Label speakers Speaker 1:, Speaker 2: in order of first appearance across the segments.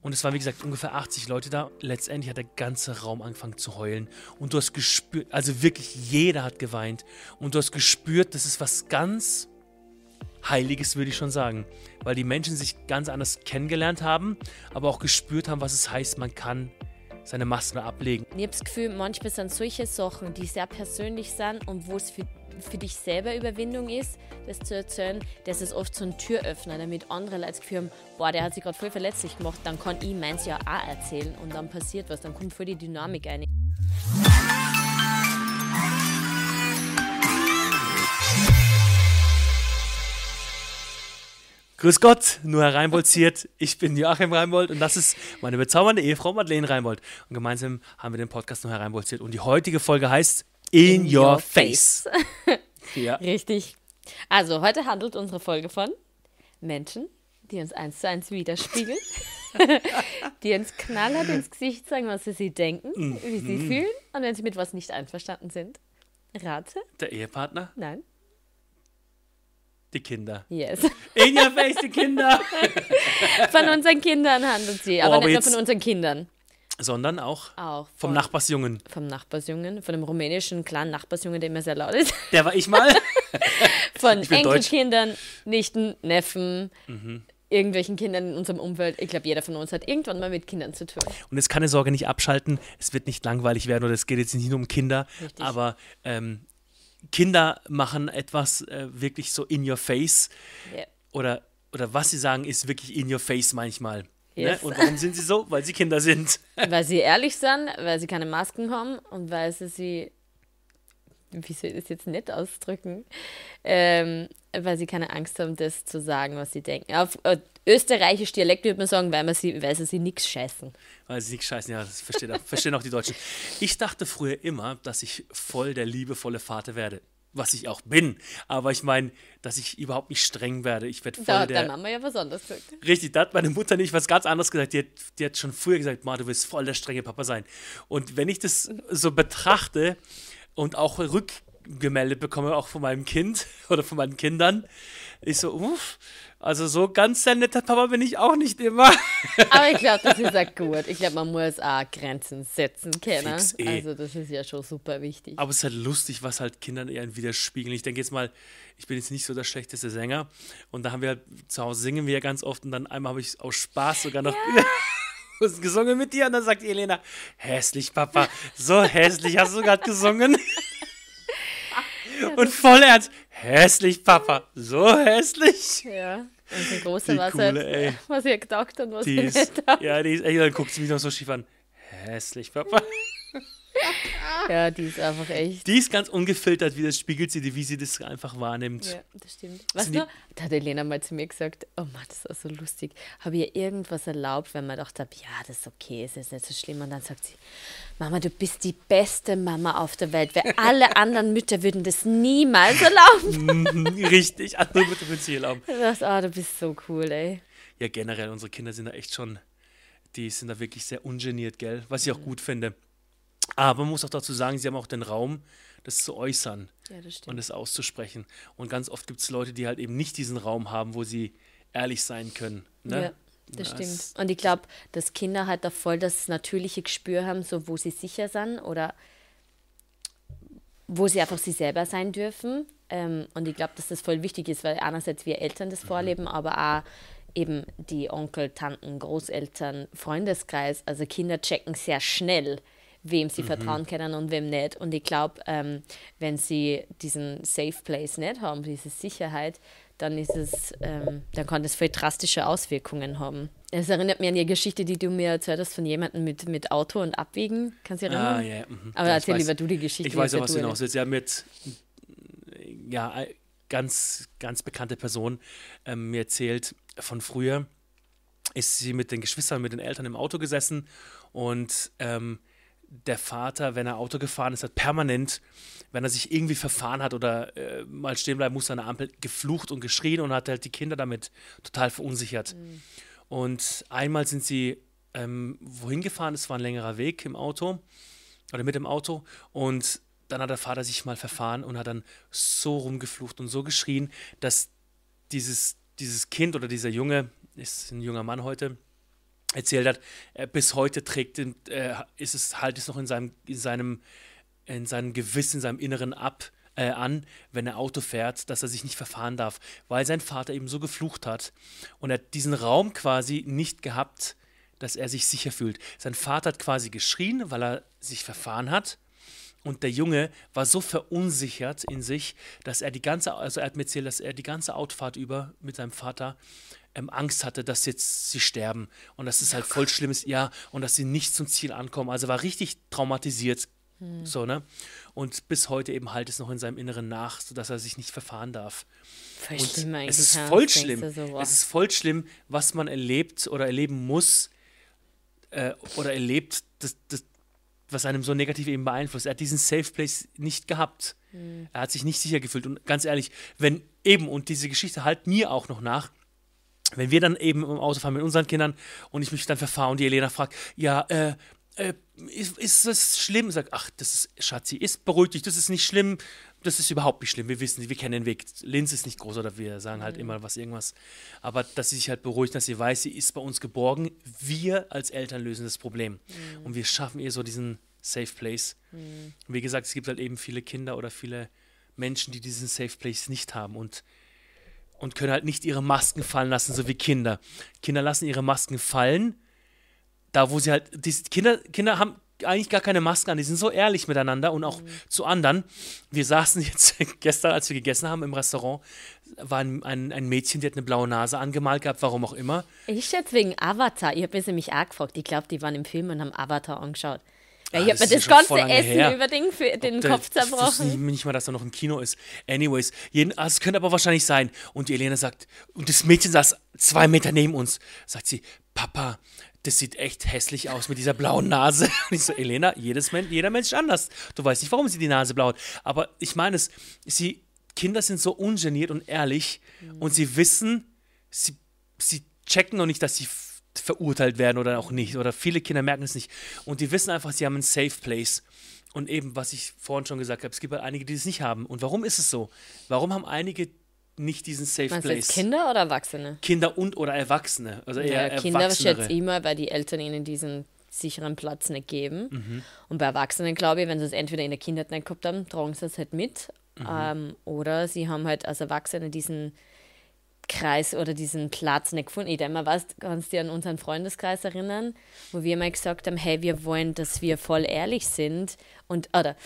Speaker 1: Und es waren, wie gesagt, ungefähr 80 Leute da. Letztendlich hat der ganze Raum angefangen zu heulen. Und du hast gespürt, also wirklich jeder hat geweint. Und du hast gespürt, das ist was ganz Heiliges, würde ich schon sagen. Weil die Menschen sich ganz anders kennengelernt haben, aber auch gespürt haben, was es heißt, man kann seine Masken ablegen.
Speaker 2: Ich habe das Gefühl, manchmal sind solche Sachen, die sehr persönlich sind und wo es für, für dich selber Überwindung ist, das zu erzählen, das ist oft so ein Türöffner, damit andere Leute das Gefühl haben, boah, der hat sich gerade voll verletzlich gemacht, dann kann ich meins ja auch erzählen und dann passiert was, dann kommt voll die Dynamik ein.
Speaker 1: Grüß Gott, nur Herr Reinbold ziert. Ich bin Joachim Reinbold und das ist meine bezaubernde Ehefrau Madeleine Reinbold. Und gemeinsam haben wir den Podcast nur Herr Reinbold ziert. Und die heutige Folge heißt In, In Your, your, Face. face.
Speaker 2: ja. Richtig. Also, heute handelt unsere Folge von Menschen, die uns eins zu eins widerspiegeln, die uns knallhart ins Gesicht sagen, was sie, sie denken, mhm. wie sie fühlen und wenn sie mit was nicht einverstanden sind. Rate?
Speaker 1: Der Ehepartner?
Speaker 2: Nein.
Speaker 1: Die Kinder.
Speaker 2: Yes.
Speaker 1: In your face, die Kinder.
Speaker 2: von unseren Kindern handelt sie, aber, oh, aber nicht nur von unseren Kindern.
Speaker 1: Sondern auch,
Speaker 2: auch
Speaker 1: vom Nachbarsjungen.
Speaker 2: Vom Nachbarsjungen, von dem rumänischen kleinen Nachbarsjungen, der immer sehr laut ist.
Speaker 1: Der war ich mal.
Speaker 2: von Enkelkindern, Nichten, Neffen, mhm. irgendwelchen Kindern in unserem Umfeld. Ich glaube, jeder von uns hat irgendwann mal mit Kindern zu tun.
Speaker 1: Und jetzt keine Sorge, nicht abschalten. Es wird nicht langweilig werden oder es geht jetzt nicht nur um Kinder. Richtig. Aber ähm, Kinder machen etwas äh, wirklich so in your face. Yeah. Oder, oder was sie sagen, ist wirklich in your face manchmal. Ne? Yes. Ne? Und warum sind sie so? Weil sie Kinder sind.
Speaker 2: Weil sie ehrlich sind, weil sie keine Masken haben und weil sie sie, wie soll ich das jetzt nett ausdrücken, ähm, weil sie keine Angst haben, das zu sagen, was sie denken. Auf äh, österreichisch Dialekt würde man sagen, weil, man sie, weil sie, sie nichts scheißen.
Speaker 1: Weil sie nichts scheißen, ja, das verstehen auch, verstehen auch die Deutschen. Ich dachte früher immer, dass ich voll der liebevolle Vater werde. Was ich auch bin. Aber ich meine, dass ich überhaupt nicht streng werde. Ich werde voll
Speaker 2: da
Speaker 1: der.
Speaker 2: Dann haben wir ja was anderes gesagt.
Speaker 1: Richtig, da hat meine Mutter nicht was ganz anderes gesagt. Die hat, die hat schon früher gesagt, Ma, du wirst voll der strenge Papa sein. Und wenn ich das so betrachte und auch rückgemeldet bekomme, auch von meinem Kind oder von meinen Kindern, ich so, uff, also so ganz der nette Papa bin ich auch nicht immer.
Speaker 2: Aber ich glaube, das ist ja gut. Ich glaube, man muss auch Grenzen setzen können. Eh. Also das ist ja schon super wichtig.
Speaker 1: Aber es ist halt lustig, was halt Kindern eher widerspiegeln. Ich denke jetzt mal, ich bin jetzt nicht so der schlechteste Sänger. Und da haben wir halt, zu Hause singen wir ja ganz oft. Und dann einmal habe ich aus Spaß sogar noch ja. gesungen mit dir. Und dann sagt Elena, hässlich, Papa, so hässlich hast du gerade gesungen. Und voll ernst, hässlich, Papa, so hässlich.
Speaker 2: Ja. Und die große die was, coole, halt, was ihr gedacht und was die
Speaker 1: ist, nicht Ja, die ist echt, dann guckt sie mich noch so schief an. Hässlich, Papa.
Speaker 2: ja, die ist einfach echt.
Speaker 1: Die ist ganz ungefiltert, wie das spiegelt sie, wie sie das einfach wahrnimmt.
Speaker 2: Ja, das stimmt. Weißt du, da hat Elena mal zu mir gesagt, oh Mann, das ist so lustig. Habe ihr irgendwas erlaubt, wenn man gedacht hat, ja, das ist okay, es ist nicht so schlimm. Und dann sagt sie, Mama, du bist die beste Mama auf der Welt. Weil alle anderen Mütter würden das niemals erlauben.
Speaker 1: Mhm, richtig, andere Mütter würden es nicht erlauben.
Speaker 2: Du sagst, oh, du bist so cool, ey.
Speaker 1: Ja, generell, unsere Kinder sind da echt schon, die sind da wirklich sehr ungeniert, gell? Was ich auch gut finde. Aber man muss auch dazu sagen, sie haben auch den Raum, das zu äußern
Speaker 2: ja, das
Speaker 1: und das auszusprechen. Und ganz oft gibt es Leute, die halt eben nicht diesen Raum haben, wo sie ehrlich sein können. Ne?
Speaker 2: Ja, das ja, stimmt. Und ich glaube, dass Kinder halt da voll das natürliche Gespür haben, so wo sie sicher sind oder wo sie einfach sie selber sein dürfen. Ähm, und ich glaube, dass das voll wichtig ist, weil einerseits wir Eltern das mhm. vorleben, aber auch eben die Onkel, Tanten, Großeltern, Freundeskreis. Also Kinder checken sehr schnell, wem sie mhm. vertrauen können und wem nicht. Und ich glaube, ähm, wenn sie diesen Safe Place nicht haben, diese Sicherheit, dann ist es, ähm, dann kann das voll drastische Auswirkungen haben. Es erinnert mich an die Geschichte, die du mir erzählt hast von jemandem mit, mit Auto und Abwägen. Kannst du dich erinnern?
Speaker 1: Ah, yeah. Mhm.
Speaker 2: Aber ja, erzähl weiß, lieber du die Geschichte.
Speaker 1: Ich weiß ja, was du hinaus willst. Ja, mit, ja, ganz, ganz bekannte Person ähm, mir erzählt von früher, ist sie mit den Geschwistern, mit den Eltern im Auto gesessen und ähm, der Vater, wenn er Auto gefahren ist, hat permanent, wenn er sich irgendwie verfahren hat oder äh, mal stehen bleiben musste an der Ampel, geflucht und geschrien und hat halt die Kinder damit total verunsichert. Mhm. Und einmal sind sie ähm, wohin gefahren, es war ein längerer Weg im Auto oder mit dem Auto und dann hat der Vater sich mal verfahren und hat dann so rumgeflucht und so geschrien, dass dieses, dieses Kind oder dieser Junge, ist ein junger Mann heute, erzählt hat, äh, bis heute trägt, äh, ist es halt es noch in seinem, in seinem, in seinem Gewissen, in seinem Inneren ab, äh, an, wenn er Auto fährt, dass er sich nicht verfahren darf, weil sein Vater eben so geflucht hat und er diesen Raum quasi nicht gehabt, dass er sich sicher fühlt. Sein Vater hat quasi geschrien, weil er sich verfahren hat. Und der Junge war so verunsichert in sich, dass er die ganze, also er hat mir erzählt, dass er die ganze Autofahrt über mit seinem Vater ähm, Angst hatte, dass jetzt sie sterben und dass es halt voll schlimm ist, ja, und dass sie nicht zum Ziel ankommen. Also war richtig traumatisiert, hm. so, ne? Und bis heute eben halt es noch in seinem Inneren nach, sodass er sich nicht verfahren darf. Voll und es ist voll schlimm. So, es ist voll schlimm, was man erlebt oder erleben muss äh, oder erlebt, das, das, was einem so negativ eben beeinflusst. Er hat diesen Safe Place nicht gehabt. Mhm. Er hat sich nicht sicher gefühlt. Und ganz ehrlich, wenn eben, und diese Geschichte halt mir auch noch nach, wenn wir dann eben im Auto fahren mit unseren Kindern und ich mich dann verfahre und die Elena fragt, ja, äh, äh, ist, ist das schlimm? Sagt, ach, das ist, Schatzi, ist beruhigt dich, das ist nicht schlimm, das ist überhaupt nicht schlimm. Wir wissen, wir kennen den Weg. Linz ist nicht groß oder wir sagen halt mhm. immer was, irgendwas. Aber dass sie sich halt beruhigt, dass sie weiß, sie ist bei uns geborgen. Wir als Eltern lösen das Problem. Mhm. Und wir schaffen ihr so diesen Safe Place. Mhm. Wie gesagt, es gibt halt eben viele Kinder oder viele Menschen, die diesen Safe Place nicht haben und, und können halt nicht ihre Masken fallen lassen, so wie Kinder. Kinder lassen ihre Masken fallen, da wo sie halt, die Kinder, Kinder haben eigentlich gar keine Masken an. Die sind so ehrlich miteinander und auch mhm. zu anderen. Wir saßen jetzt gestern, als wir gegessen haben im Restaurant, war ein, ein, ein, Mädchen, die hat eine blaue Nase angemalt gehabt, warum auch immer.
Speaker 2: Ich schätze wegen Avatar. Ich habe mir nämlich auch gefragt. Ich glaube, die waren im Film und haben Avatar angeschaut. Ja, ich habe mir das ganze Essen her. über den, für den Ob Kopf zerbrochen. Ich wusste
Speaker 1: nicht mal, dass da noch ein Kino ist. Anyways, jeden, also es könnte aber wahrscheinlich sein. Und die Elena sagt, und das Mädchen saß zwei Meter neben uns, sagt sie, Papa, das sieht echt hässlich aus mit dieser blauen Nase. Und ich so, Elena, jedes Mensch, jeder Mensch ist anders. Du weißt nicht, warum sie die Nase blau hat. Aber ich meine es, sie, Kinder sind so ungeniert und ehrlich mhm. und sie wissen, sie, sie checken noch nicht, dass sie verurteilt werden oder auch nicht. Oder viele Kinder merken es nicht. Und die wissen einfach, sie haben einen Safe Place. Und eben, was ich vorhin schon gesagt habe, es gibt halt einige, die es nicht haben. Und warum ist es so? Warum haben einige nicht diesen Safe Meinst Place.
Speaker 2: Kinder oder Erwachsene?
Speaker 1: Kinder und oder Erwachsene. Also eher
Speaker 2: ja, Kinder schätze ich immer, weil die Eltern ihnen diesen sicheren Platz nicht geben. Mhm. Und bei Erwachsenen glaube ich, wenn sie es entweder in der Kindheit nicht gehabt haben, tragen sie es halt mit. Mhm. Ähm, oder sie haben halt als Erwachsene diesen Kreis oder diesen Platz nicht gefunden. Ich denke mal, was, kannst du dich an unseren Freundeskreis erinnern, wo wir mal gesagt haben, hey, wir wollen, dass wir voll ehrlich sind und, oder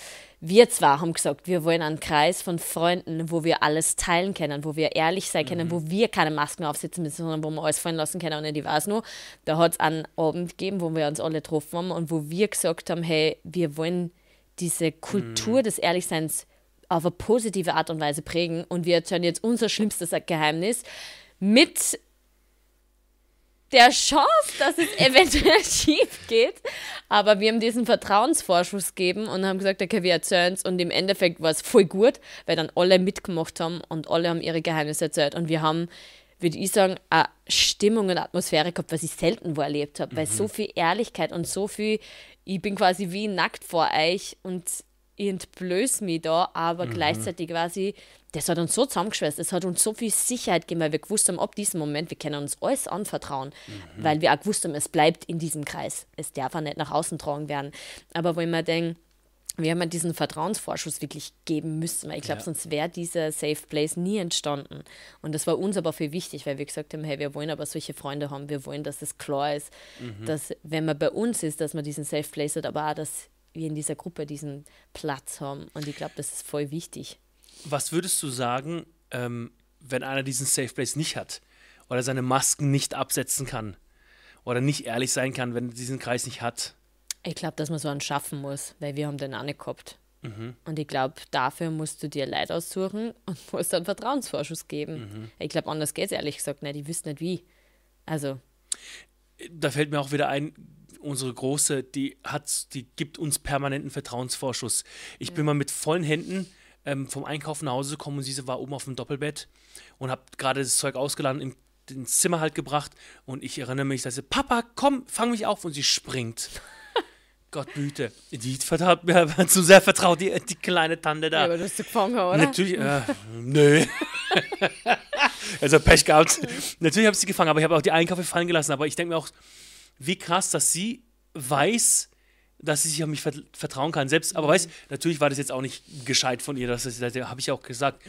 Speaker 2: wir zwar haben gesagt, wir wollen einen Kreis von Freunden, wo wir alles teilen können, wo wir ehrlich sein können, mhm. wo wir keine Masken aufsetzen müssen, sondern wo wir alles fallen lassen können. Und ich weiß nur, da hat es einen Abend gegeben, wo wir uns alle getroffen haben und wo wir gesagt haben, hey, wir wollen diese Kultur mhm. des Ehrlichseins auf eine positive Art und Weise prägen. Und wir erzählen jetzt unser schlimmstes Geheimnis mit der Chance, dass es eventuell schief geht. Aber wir haben diesen Vertrauensvorschuss gegeben und haben gesagt, okay, wir erzählen es. Und im Endeffekt war es voll gut, weil dann alle mitgemacht haben und alle haben ihre Geheimnisse erzählt. Und wir haben, würde ich sagen, eine Stimmung und Atmosphäre gehabt, was ich selten wo erlebt habe. Mhm. Weil so viel Ehrlichkeit und so viel, ich bin quasi wie nackt vor euch und ich entblöße mich da, aber mhm. gleichzeitig quasi, das hat uns so zusammengeschweißt, es hat uns so viel Sicherheit gegeben, weil wir gewusst haben, ab diesem Moment, wir können uns alles anvertrauen, mhm. weil wir auch gewusst haben, es bleibt in diesem Kreis. Es darf auch nicht nach außen tragen werden. Aber wenn man denkt, wir haben diesen Vertrauensvorschuss wirklich geben müssen, weil ich glaube, ja. sonst wäre dieser Safe Place nie entstanden. Und das war uns aber viel wichtig, weil wir gesagt haben, hey, wir wollen aber solche Freunde haben, wir wollen, dass es klar ist, mhm. dass wenn man bei uns ist, dass man diesen Safe Place hat, aber auch, dass wir in dieser Gruppe diesen Platz haben. Und ich glaube, das ist voll wichtig.
Speaker 1: Was würdest du sagen, ähm, wenn einer diesen Safe Place nicht hat oder seine Masken nicht absetzen kann oder nicht ehrlich sein kann, wenn er diesen Kreis nicht hat?
Speaker 2: Ich glaube, dass man so einen schaffen muss, weil wir haben den auch nicht gehabt. Mhm. Und ich glaube, dafür musst du dir Leid aussuchen und musst einen Vertrauensvorschuss geben. Mhm. Ich glaube, anders geht es ehrlich gesagt nicht. Ich wüsste nicht wie. Also.
Speaker 1: Da fällt mir auch wieder ein, unsere Große, die hat, die gibt uns permanenten Vertrauensvorschuss. Ich ja. bin mal mit vollen Händen ähm, vom Einkaufen nach Hause gekommen und sie war oben auf dem Doppelbett und habe gerade das Zeug ausgeladen, im, ins Zimmer halt gebracht und ich erinnere mich, dass sie, Papa, komm, fang mich auf und sie springt. Gott behüte. Die vertraut mir zu sehr vertraut, die, die kleine Tante da. Ja,
Speaker 2: aber du hast gefangen, oder?
Speaker 1: Natürlich, äh, nö. also Pech gehabt. Natürlich habe ich sie gefangen, aber ich habe auch die Einkäufe fallen gelassen. Aber ich denke mir auch, wie krass, dass sie weiß, dass sie sich auf mich vertrauen kann. Selbst, aber weißt, natürlich war das jetzt auch nicht gescheit von ihr, das, das, habe ich auch gesagt.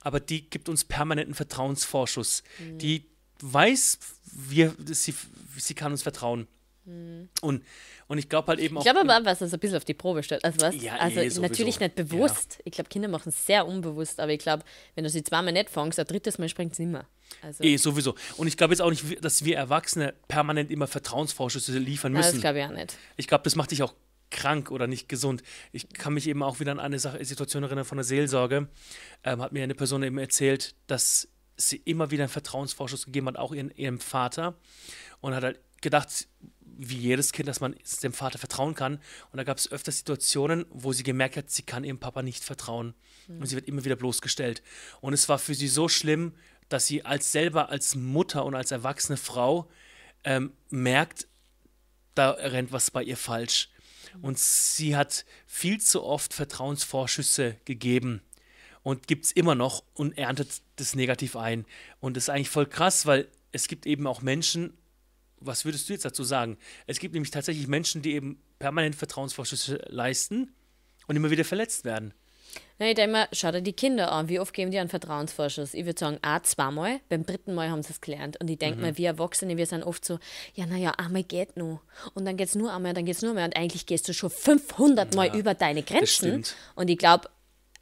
Speaker 1: Aber die gibt uns permanenten Vertrauensvorschuss. Mhm. Die weiß, wir, sie, sie kann uns vertrauen. Mhm. Und, und ich glaube halt eben
Speaker 2: auch. Ich glaube aber, was das ein bisschen auf die Probe stellt. Also, was, ja, also eh, natürlich nicht bewusst. Ja. Ich glaube, Kinder machen es sehr unbewusst, aber ich glaube, wenn du sie zweimal nicht fängst, ein drittes Mal springt es immer.
Speaker 1: Also. Eh, sowieso. Und ich glaube jetzt auch nicht, dass wir Erwachsene permanent immer Vertrauensvorschüsse liefern müssen.
Speaker 2: das glaube ich auch nicht.
Speaker 1: Ich glaube, das macht dich auch krank oder nicht gesund. Ich kann mich eben auch wieder an eine Sache, Situation erinnern von der Seelsorge. Ähm, hat mir eine Person eben erzählt, dass sie immer wieder einen Vertrauensvorschuss gegeben hat, auch ihren, ihrem Vater. Und hat halt gedacht, wie jedes Kind, dass man dem Vater vertrauen kann. Und da gab es öfter Situationen, wo sie gemerkt hat, sie kann ihrem Papa nicht vertrauen. Mhm. Und sie wird immer wieder bloßgestellt. Und es war für sie so schlimm, dass sie als selber als Mutter und als erwachsene Frau ähm, merkt, da rennt was bei ihr falsch. Und sie hat viel zu oft Vertrauensvorschüsse gegeben und gibt es immer noch und erntet das negativ ein. Und das ist eigentlich voll krass, weil es gibt eben auch Menschen, was würdest du jetzt dazu sagen? Es gibt nämlich tatsächlich Menschen, die eben permanent Vertrauensvorschüsse leisten und immer wieder verletzt werden.
Speaker 2: Na, ich denke mal, schau dir die Kinder an. Wie oft geben die einen Vertrauensvorschuss? Ich würde sagen, auch zweimal. Beim dritten Mal haben sie es gelernt. Und ich denke mhm. mal, wir Erwachsene, wir sind oft so, ja, naja, einmal geht nur. Und dann geht es nur einmal, dann geht es nur mehr. Und eigentlich gehst du schon 500 Mal ja, über deine Grenzen. Und ich glaube,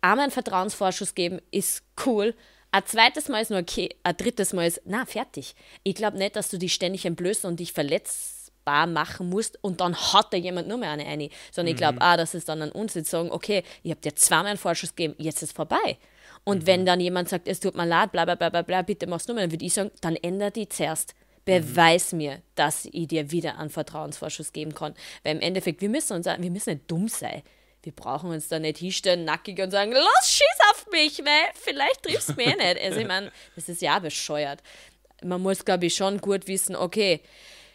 Speaker 2: einmal einen Vertrauensvorschuss geben ist cool. Ein zweites Mal ist nur okay, ein drittes Mal ist, na, fertig. Ich glaube nicht, dass du dich ständig entblößt und dich verletzt machen musst und dann hat da jemand nur mehr eine eine. Sondern mhm. ich glaube auch, dass es dann an uns jetzt sagen, okay, ich habe dir zweimal einen Vorschuss gegeben, jetzt ist es vorbei. Und mhm. wenn dann jemand sagt, es tut mir leid, bla bla bla bla, bla bitte mach's nur mehr, dann würde ich sagen, dann ändere die zuerst. Beweis mhm. mir, dass ich dir wieder einen Vertrauensvorschuss geben kann. Weil im Endeffekt, wir müssen uns wir müssen nicht dumm sein. Wir brauchen uns da nicht hinstellen, nackig und sagen, los, schieß auf mich, weil vielleicht triffst du mich eh nicht. Also ich meine, das ist ja bescheuert. Man muss, glaube ich, schon gut wissen, okay,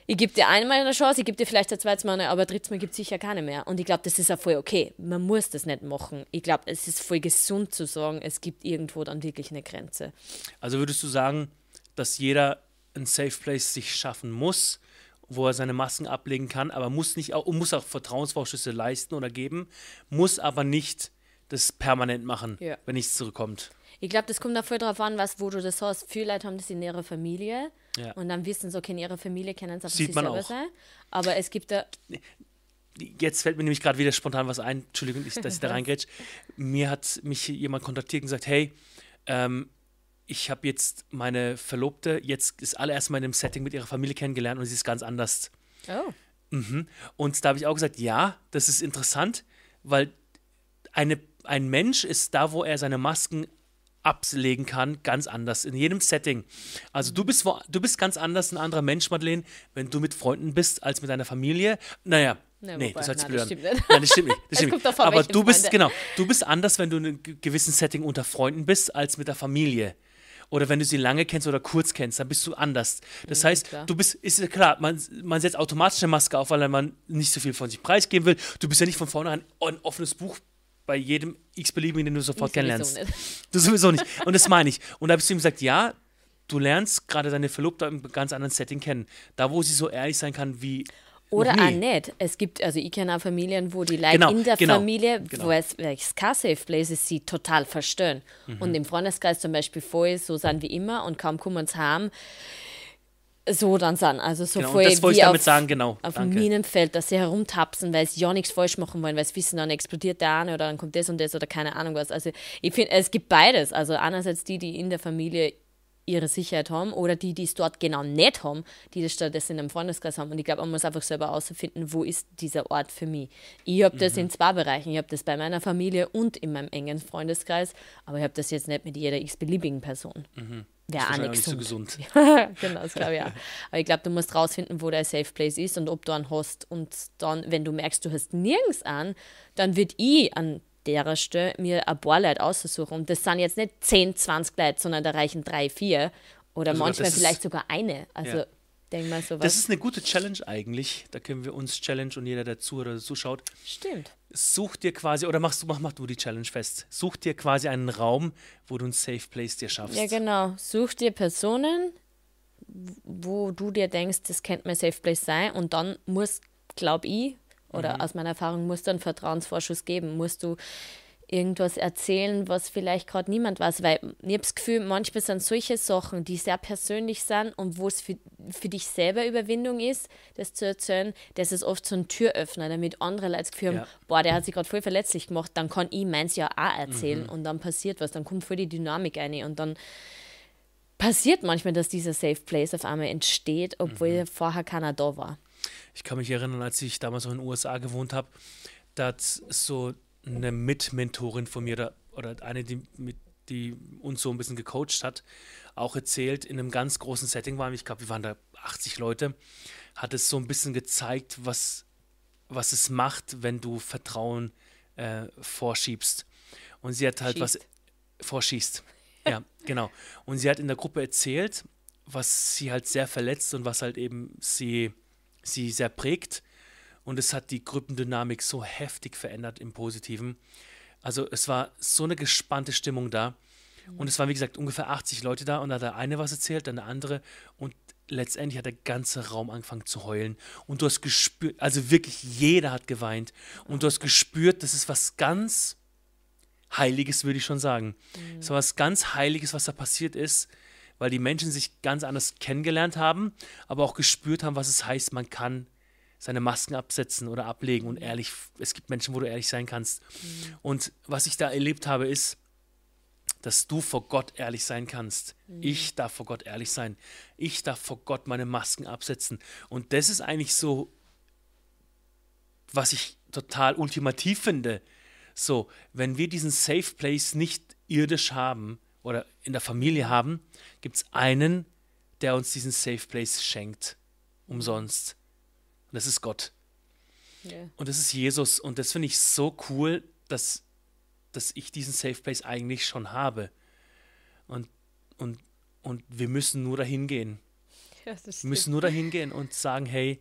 Speaker 2: ich gebe dir einmal eine Chance, ich gebe dir vielleicht ein zweites Mal eine, aber drittes Mal gibt es sicher keine mehr. Und ich glaube, das ist auch voll okay. Man muss das nicht machen. Ich glaube, es ist voll gesund zu sagen, es gibt irgendwo dann wirklich eine Grenze.
Speaker 1: Also würdest du sagen, dass jeder ein Safe Place sich schaffen muss, wo er seine Masken ablegen kann, aber muss nicht auch, muss auch Vertrauensvorschüsse leisten oder geben, muss aber nicht das permanent machen, ja. wenn nichts zurückkommt.
Speaker 2: Ich glaube, das kommt auch voll darauf an, was, wo du das hast. Viele Leute haben das in ihrer Familie ja. Und dann wissen sie, okay, in ihrer Familie kennen sie aber
Speaker 1: Sieht sich man selber auch. sein.
Speaker 2: Aber es gibt da.
Speaker 1: Jetzt fällt mir nämlich gerade wieder spontan was ein. Entschuldigung, dass ich da reingrätsch. Mir hat mich jemand kontaktiert und gesagt: Hey, ähm, ich habe jetzt meine Verlobte jetzt das allererste Mal in einem Setting mit ihrer Familie kennengelernt und sie ist ganz anders.
Speaker 2: Oh.
Speaker 1: Mhm. Und da habe ich auch gesagt: Ja, das ist interessant, weil eine, ein Mensch ist da, wo er seine Masken ablegen kann, ganz anders, in jedem Setting. Also du bist, du bist ganz anders ein anderer Mensch, Madeleine, wenn du mit Freunden bist, als mit deiner Familie. Naja, ja, nee, das hört sich blöd an. Nein, das stimmt nicht. Das stimmt nicht. Aber du bist, genau, du bist anders, wenn du in einem gewissen Setting unter Freunden bist, als mit der Familie. Oder wenn du sie lange kennst oder kurz kennst, dann bist du anders. Das ja, heißt, klar. du bist, ist klar, man, man setzt automatisch eine Maske auf, weil man nicht so viel von sich preisgeben will. Du bist ja nicht von vornherein ein offenes Buch bei jedem x-beliebigen, den du sofort ich kennenlernst. Sowieso du sowieso nicht. Und das meine ich. Und da habe ich zu ihm gesagt, ja, du lernst gerade deine Verlobte im ganz anderen Setting kennen. Da, wo sie so ehrlich sein kann wie.
Speaker 2: Oder auch nicht. Es gibt, also ich kenne auch Familien, wo die Leute genau, in der genau, Familie, genau. wo es, es kein Safe Place ist, sie total verstehen. Mhm. Und im Freundeskreis zum Beispiel voll so sind wie immer und kaum kommen sie heim so dann sind. Also so
Speaker 1: genau, voll das wollte ich damit
Speaker 2: auf,
Speaker 1: sagen, genau.
Speaker 2: Auf dem Minenfeld, dass sie herumtapsen, weil sie ja nichts falsch machen wollen, weil sie wissen, dann explodiert der eine oder dann kommt das und das oder keine Ahnung was. Also ich finde, es gibt beides. Also einerseits die, die in der Familie ihre Sicherheit haben oder die, die es dort genau nicht haben, die das stattdessen in einem Freundeskreis haben. Und ich glaube, man muss einfach selber herausfinden, wo ist dieser Ort für mich. Ich habe das mhm. in zwei Bereichen. Ich habe das bei meiner Familie und in meinem engen Freundeskreis, aber ich habe das jetzt nicht mit jeder x-beliebigen Person.
Speaker 1: Mhm wäre auch nicht so gesund.
Speaker 2: genau, das glaube ich auch. Aber ich glaube, du musst rausfinden, wo dein Safe Place ist und ob du einen hast. Und dann, wenn du merkst, du hast nirgends an, dann würde ich an der Stelle mir ein paar Leute aussuchen. Und das sind jetzt nicht 10, 20 Leute, sondern da reichen drei, vier oder also manchmal vielleicht sogar eine. Also ja. Denk mal sowas.
Speaker 1: Das ist eine gute Challenge eigentlich. Da können wir uns Challenge und jeder, der zu oder zuschaut.
Speaker 2: Stimmt
Speaker 1: such dir quasi, oder machst du, mach, mach du die Challenge fest. Such dir quasi einen Raum, wo du ein Safe Place dir schaffst.
Speaker 2: Ja, genau. Such dir Personen, wo du dir denkst, das könnte mein Safe Place sein und dann muss, glaube ich, oder mhm. aus meiner Erfahrung musst du einen Vertrauensvorschuss geben, musst du irgendwas erzählen, was vielleicht gerade niemand weiß, weil ich habe das Gefühl, manchmal sind solche Sachen, die sehr persönlich sind und wo es für, für dich selber Überwindung ist, das zu erzählen, das ist oft so ein Türöffner, damit andere Leute das Gefühl haben, ja. boah, der hat sich gerade voll verletzlich gemacht, dann kann ich meins ja auch erzählen mhm. und dann passiert was, dann kommt voll die Dynamik ein und dann passiert manchmal, dass dieser Safe Place auf einmal entsteht, obwohl mhm. vorher keiner da war.
Speaker 1: Ich kann mich erinnern, als ich damals noch in den USA gewohnt habe, dass so eine Mitmentorin von mir oder, oder eine, die, mit, die uns so ein bisschen gecoacht hat, auch erzählt, in einem ganz großen Setting waren, ich glaube, wir waren da 80 Leute, hat es so ein bisschen gezeigt, was, was es macht, wenn du Vertrauen äh, vorschiebst. Und sie hat halt Schießt. was vorschießt. Ja, genau. Und sie hat in der Gruppe erzählt, was sie halt sehr verletzt und was halt eben sie, sie sehr prägt. Und es hat die Gruppendynamik so heftig verändert im Positiven. Also es war so eine gespannte Stimmung da. Und es waren, wie gesagt, ungefähr 80 Leute da und da hat der eine was erzählt, dann der andere. Und letztendlich hat der ganze Raum angefangen zu heulen. Und du hast gespürt, also wirklich jeder hat geweint. Und du hast gespürt, das ist was ganz Heiliges, würde ich schon sagen. Mhm. Es war was ganz Heiliges, was da passiert ist, weil die Menschen sich ganz anders kennengelernt haben, aber auch gespürt haben, was es heißt, man kann seine Masken absetzen oder ablegen und ehrlich, es gibt Menschen, wo du ehrlich sein kannst. Mhm. Und was ich da erlebt habe, ist, dass du vor Gott ehrlich sein kannst. Mhm. Ich darf vor Gott ehrlich sein. Ich darf vor Gott meine Masken absetzen. Und das ist eigentlich so, was ich total ultimativ finde. So, wenn wir diesen Safe Place nicht irdisch haben oder in der Familie haben, gibt es einen, der uns diesen Safe Place schenkt. Umsonst. Und das ist Gott. Yeah. Und das ist Jesus. Und das finde ich so cool, dass, dass ich diesen Safe Place eigentlich schon habe. Und, und, und wir müssen nur dahin gehen. Ja, wir müssen nur dahin gehen und sagen, hey,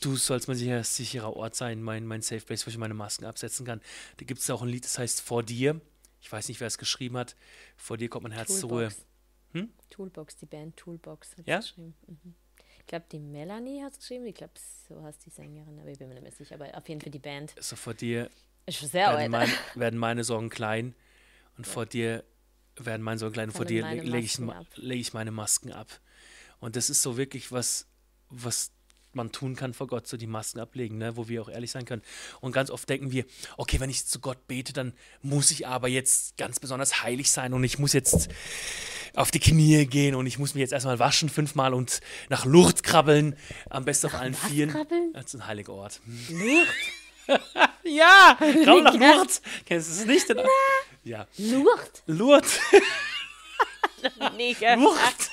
Speaker 1: du sollst mein sicher, sicherer Ort sein, mein, mein Safe Place, wo ich meine Masken absetzen kann. Da gibt es auch ein Lied, das heißt Vor dir. Ich weiß nicht, wer es geschrieben hat. Vor dir kommt mein Herz Toolbox. zur Ruhe.
Speaker 2: Hm? Toolbox, die Band Toolbox
Speaker 1: hat ja? geschrieben.
Speaker 2: Mhm glaube, die Melanie hat es geschrieben. Ich glaube, so heißt die Sängerin, aber ich bin mir nicht mehr sicher. Aber auf jeden Fall die Band.
Speaker 1: So vor dir
Speaker 2: ist schon sehr
Speaker 1: werden, mein, werden meine Sorgen klein und ja. vor dir werden meine Sorgen klein und vor dir lege ich, leg ich meine Masken ab. Und das ist so wirklich was, was man tun kann vor Gott, so die Masken ablegen, ne? wo wir auch ehrlich sein können. Und ganz oft denken wir, okay, wenn ich zu Gott bete, dann muss ich aber jetzt ganz besonders heilig sein und ich muss jetzt auf die Knie gehen und ich muss mich jetzt erstmal waschen fünfmal und nach Lourdes krabbeln, am besten auf allen Was Vieren. Krabbeln? Das ist ein heiliger Ort. Lourdes? ja, krabbel nach Lourdes. Kennst du es nicht? Na. Ja.
Speaker 2: Lourdes?
Speaker 1: Lourdes.
Speaker 2: nee, Lourdes.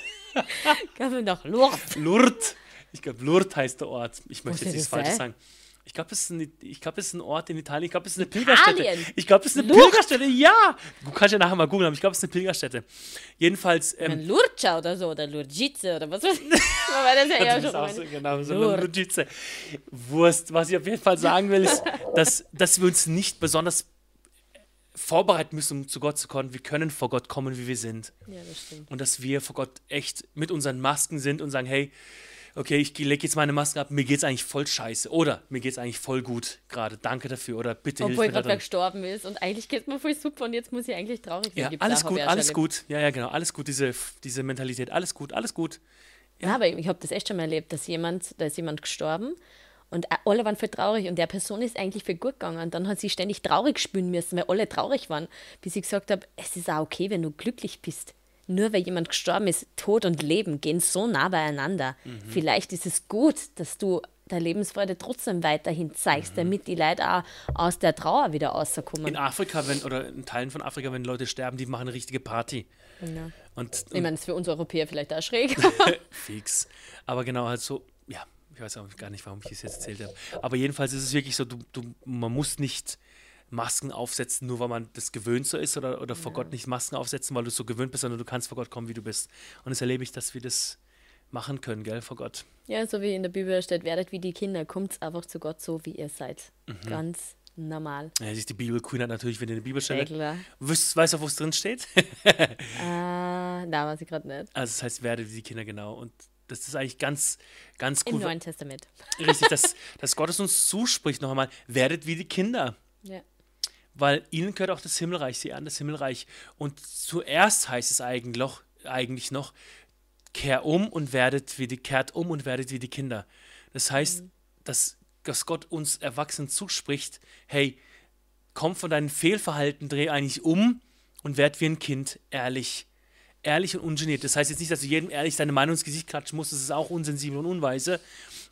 Speaker 2: Krabbel nach Lourdes.
Speaker 1: Lourdes. Ich glaube, Lourdes heißt der Ort. Ich möchte jetzt nichts Falsches sagen. Ich glaube, es, ist glaub, es ist ein Ort in Italien. Ich glaube, es ist eine Pilgerstätte. Ich glaube, es ist eine Lourdes? Pilgerstätte. Ja! Du kannst ja nachher mal googeln, aber ich glaube, es ist eine Pilgerstätte. Jedenfalls.
Speaker 2: Ähm, Lurcia oder so, oder Lurgice oder was weiß ich. Das ist ja,
Speaker 1: ja schon so, Genau, so eine Lurgice. Wurst. Was ich auf jeden Fall sagen will, ist, dass, dass wir uns nicht besonders vorbereiten müssen, um zu Gott zu kommen. Wir können vor Gott kommen, wie wir sind.
Speaker 2: Ja, das stimmt.
Speaker 1: Und dass wir vor Gott echt mit unseren Masken sind und sagen, hey, okay, ich lege jetzt meine Maske ab, mir geht es eigentlich voll scheiße. Oder mir geht es eigentlich voll gut gerade. Danke dafür. Oder bitte
Speaker 2: Obwohl hilf mir gerade gestorben ist und eigentlich geht es mir voll super und jetzt muss ich eigentlich traurig
Speaker 1: sein. Ja, alles gut, alles gut. Ja, ja, genau. Alles gut, diese, diese Mentalität. Alles gut, alles gut.
Speaker 2: Ja, ja aber ich habe das echt schon mal erlebt, dass jemand, da ist jemand gestorben und alle waren voll traurig und der Person ist eigentlich viel gut gegangen. Und dann hat sie ständig traurig spüren müssen, weil alle traurig waren, bis ich gesagt habe, es ist auch okay, wenn du glücklich bist nur weil jemand gestorben ist, Tod und Leben gehen so nah beieinander. Mhm. Vielleicht ist es gut, dass du der Lebensfreude trotzdem weiterhin zeigst, mhm. damit die Leute auch aus der Trauer wieder rauskommen.
Speaker 1: In Afrika, wenn, oder in Teilen von Afrika, wenn Leute sterben, die machen eine richtige Party.
Speaker 2: Ja. Und, und ich meine, das ist für uns Europäer vielleicht auch schräg.
Speaker 1: Fix. Aber genau, halt so, ja, ich weiß auch gar nicht, warum ich es jetzt erzählt habe. Aber jedenfalls ist es wirklich so, du, du, man muss nicht Masken aufsetzen, nur weil man das gewöhnt so ist oder, oder vor ja. Gott nicht Masken aufsetzen, weil du so gewöhnt bist, sondern du kannst vor Gott kommen, wie du bist. Und das erlebe ich, dass wir das machen können, gell, vor Gott.
Speaker 2: Ja, so wie in der Bibel steht, werdet wie die Kinder, kommt einfach zu Gott so, wie ihr seid. Mhm. Ganz normal.
Speaker 1: Ja, ist die Bibelqueen hat natürlich wieder eine Bibelstelle.
Speaker 2: Regler.
Speaker 1: Weißt weißt du, wo es drin steht?
Speaker 2: Äh, da weiß ich gerade nicht.
Speaker 1: Also das heißt, werde wie die Kinder genau. Und das ist eigentlich ganz, ganz
Speaker 2: Im
Speaker 1: cool.
Speaker 2: Neuen Testament.
Speaker 1: Richtig, dass, dass Gott es uns zuspricht noch einmal, werdet wie die Kinder.
Speaker 2: Ja.
Speaker 1: Weil ihnen gehört auch das Himmelreich, sie an das Himmelreich. Und zuerst heißt es eigentlich noch, kehr um und werdet wie die, kehrt um und werdet wie die Kinder. Das heißt, dass, dass Gott uns Erwachsenen zuspricht, hey, komm von deinem Fehlverhalten, dreh eigentlich um und werd wie ein Kind, ehrlich. Ehrlich und ungeniert. Das heißt jetzt nicht, dass du jedem ehrlich deine Meinung ins Gesicht klatschen musst, das ist auch unsensibel und unweise,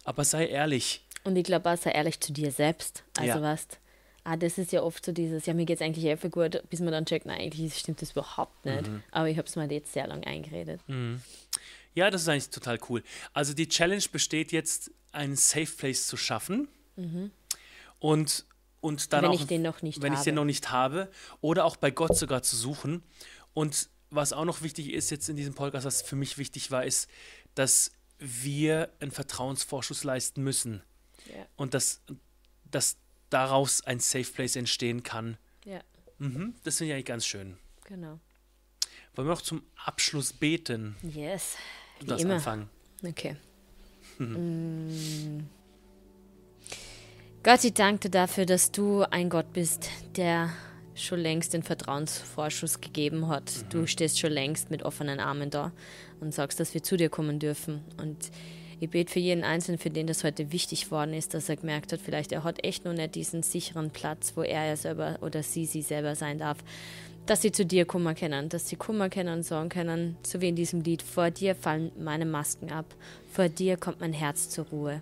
Speaker 1: aber sei ehrlich.
Speaker 2: Und ich glaube sei ehrlich zu dir selbst. Also
Speaker 1: Ja.
Speaker 2: weißt ah, das ist ja oft so dieses, ja, mir geht es eigentlich für gut, bis man dann checkt, nein, eigentlich stimmt das überhaupt nicht.
Speaker 1: Mhm.
Speaker 2: Aber ich habe es mir jetzt sehr lange eingeredet.
Speaker 1: Ja, das ist eigentlich total cool. Also die Challenge besteht jetzt, einen Safe Place zu schaffen und, und dann
Speaker 2: Wenn
Speaker 1: auch,
Speaker 2: ich den noch nicht
Speaker 1: wenn ich den
Speaker 2: habe.
Speaker 1: noch nicht habe oder auch bei Gott sogar zu suchen. Und was auch noch wichtig ist jetzt in diesem Podcast, was für mich wichtig war, ist, dass wir einen Vertrauensvorschuss leisten müssen
Speaker 2: Ja.
Speaker 1: und dass, dass daraus ein Safe Place entstehen kann.
Speaker 2: Ja,
Speaker 1: Mhm, das finde ich eigentlich ganz schön.
Speaker 2: genau.
Speaker 1: Wollen wir noch zum Abschluss beten?
Speaker 2: Yes.
Speaker 1: Du darfst
Speaker 2: immer.
Speaker 1: anfangen.
Speaker 2: Okay. Mm. Gott, ich danke dir dafür, dass du ein Gott bist, der schon längst den Vertrauensvorschuss gegeben hat. Du stehst schon längst mit offenen Armen da und sagst, dass wir zu dir kommen dürfen. Und ich bete für jeden Einzelnen, für den das heute wichtig worden ist, dass er gemerkt hat, vielleicht er hat echt noch nicht diesen sicheren Platz, wo er ja selber oder sie sie selber sein darf, dass sie zu dir kommen können, dass sie kommen können und sagen können, so wie in diesem Lied, vor dir fallen meine Masken ab, vor dir kommt mein Herz zur Ruhe.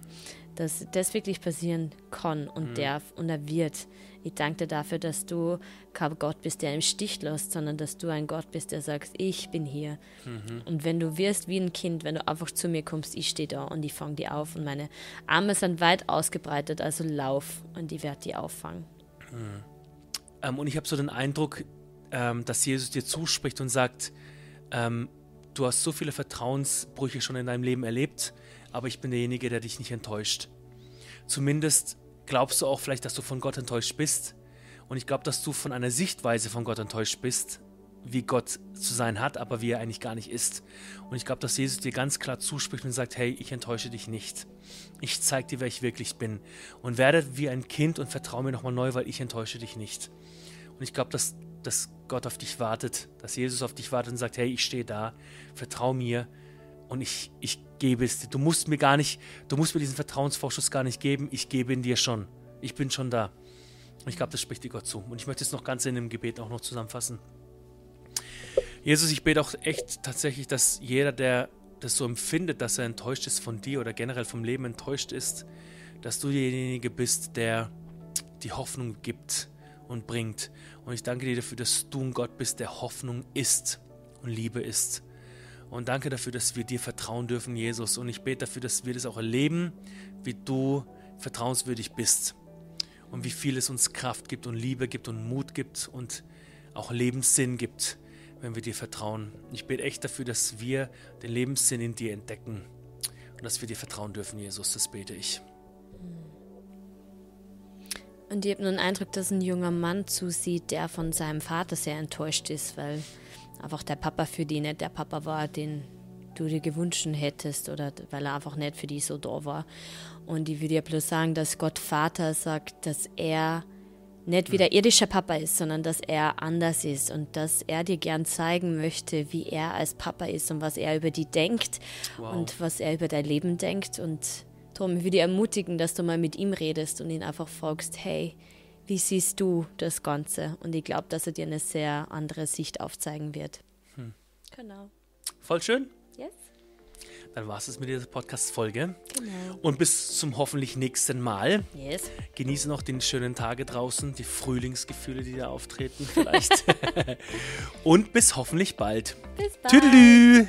Speaker 2: Dass das wirklich passieren kann und darf und er wird. Ich danke dir dafür, dass du kein Gott bist, der im Stich lässt, sondern dass du ein Gott bist, der sagt, ich bin hier. Und wenn du wirst wie ein Kind, wenn du einfach zu mir kommst, ich stehe da und ich fange die auf und meine Arme sind weit ausgebreitet, also lauf und ich werde die auffangen.
Speaker 1: Ähm, und ich habe so den Eindruck, ähm, dass Jesus dir zuspricht und sagt, ähm, du hast so viele Vertrauensbrüche schon in deinem Leben erlebt, aber ich bin derjenige, der dich nicht enttäuscht. Zumindest glaubst du auch vielleicht, dass du von Gott enttäuscht bist. Und ich glaube, dass du von einer Sichtweise von Gott enttäuscht bist, wie Gott zu sein hat, aber wie er eigentlich gar nicht ist. Und ich glaube, dass Jesus dir ganz klar zuspricht und sagt, hey, ich enttäusche dich nicht. Ich zeige dir, wer ich wirklich bin. Und werde wie ein Kind und vertraue mir nochmal neu, weil ich enttäusche dich nicht. Und ich glaube, dass, dass Gott auf dich wartet, dass Jesus auf dich wartet und sagt, hey, ich stehe da, vertrau mir und ich, ich dir. Du musst mir gar nicht, du musst mir diesen Vertrauensvorschuss gar nicht geben, ich gebe ihn dir schon. Ich bin schon da. Ich glaube, das spricht dir Gott zu. Und ich möchte es noch ganz in dem Gebet auch noch zusammenfassen. Jesus, ich bete auch echt tatsächlich, dass jeder, der das so empfindet, dass er enttäuscht ist von dir oder generell vom Leben enttäuscht ist, dass du derjenige bist, der die Hoffnung gibt und bringt. Und ich danke dir dafür, dass du ein Gott bist, der Hoffnung ist und Liebe ist. Und danke dafür, dass wir dir vertrauen dürfen, Jesus. Und ich bete dafür, dass wir das auch erleben, wie du vertrauenswürdig bist. Und wie viel es uns Kraft gibt und Liebe gibt und Mut gibt und auch Lebenssinn gibt, wenn wir dir vertrauen. Ich bete echt dafür, dass wir den Lebenssinn in dir entdecken und dass wir dir vertrauen dürfen, Jesus. Das bete ich.
Speaker 2: Und ich habe nur den Eindruck, dass ein junger Mann zusieht, der von seinem Vater sehr enttäuscht ist, weil einfach der Papa für die nicht der Papa war, den du dir gewünscht hättest oder weil er einfach nicht für die so da war. Und ich würde ja bloß sagen, dass Gott Vater sagt, dass er nicht wie der irdische Papa ist, sondern dass er anders ist und dass er dir gern zeigen möchte, wie er als Papa ist und was er über die denkt
Speaker 1: Wow.
Speaker 2: und was er über dein Leben denkt. Und darum würde ich ermutigen, dass du mal mit ihm redest und ihn einfach fragst, hey, wie siehst du das Ganze? Und ich glaube, dass er dir eine sehr andere Sicht aufzeigen wird. Genau.
Speaker 1: Voll schön.
Speaker 2: Yes.
Speaker 1: Dann war es mit dieser Podcast-Folge.
Speaker 2: Genau.
Speaker 1: Und bis zum hoffentlich nächsten Mal.
Speaker 2: Yes.
Speaker 1: Genieße noch den schönen Tage draußen, die Frühlingsgefühle, die da auftreten vielleicht. Und bis hoffentlich bald.
Speaker 2: Bis bald.
Speaker 1: Tüdelü!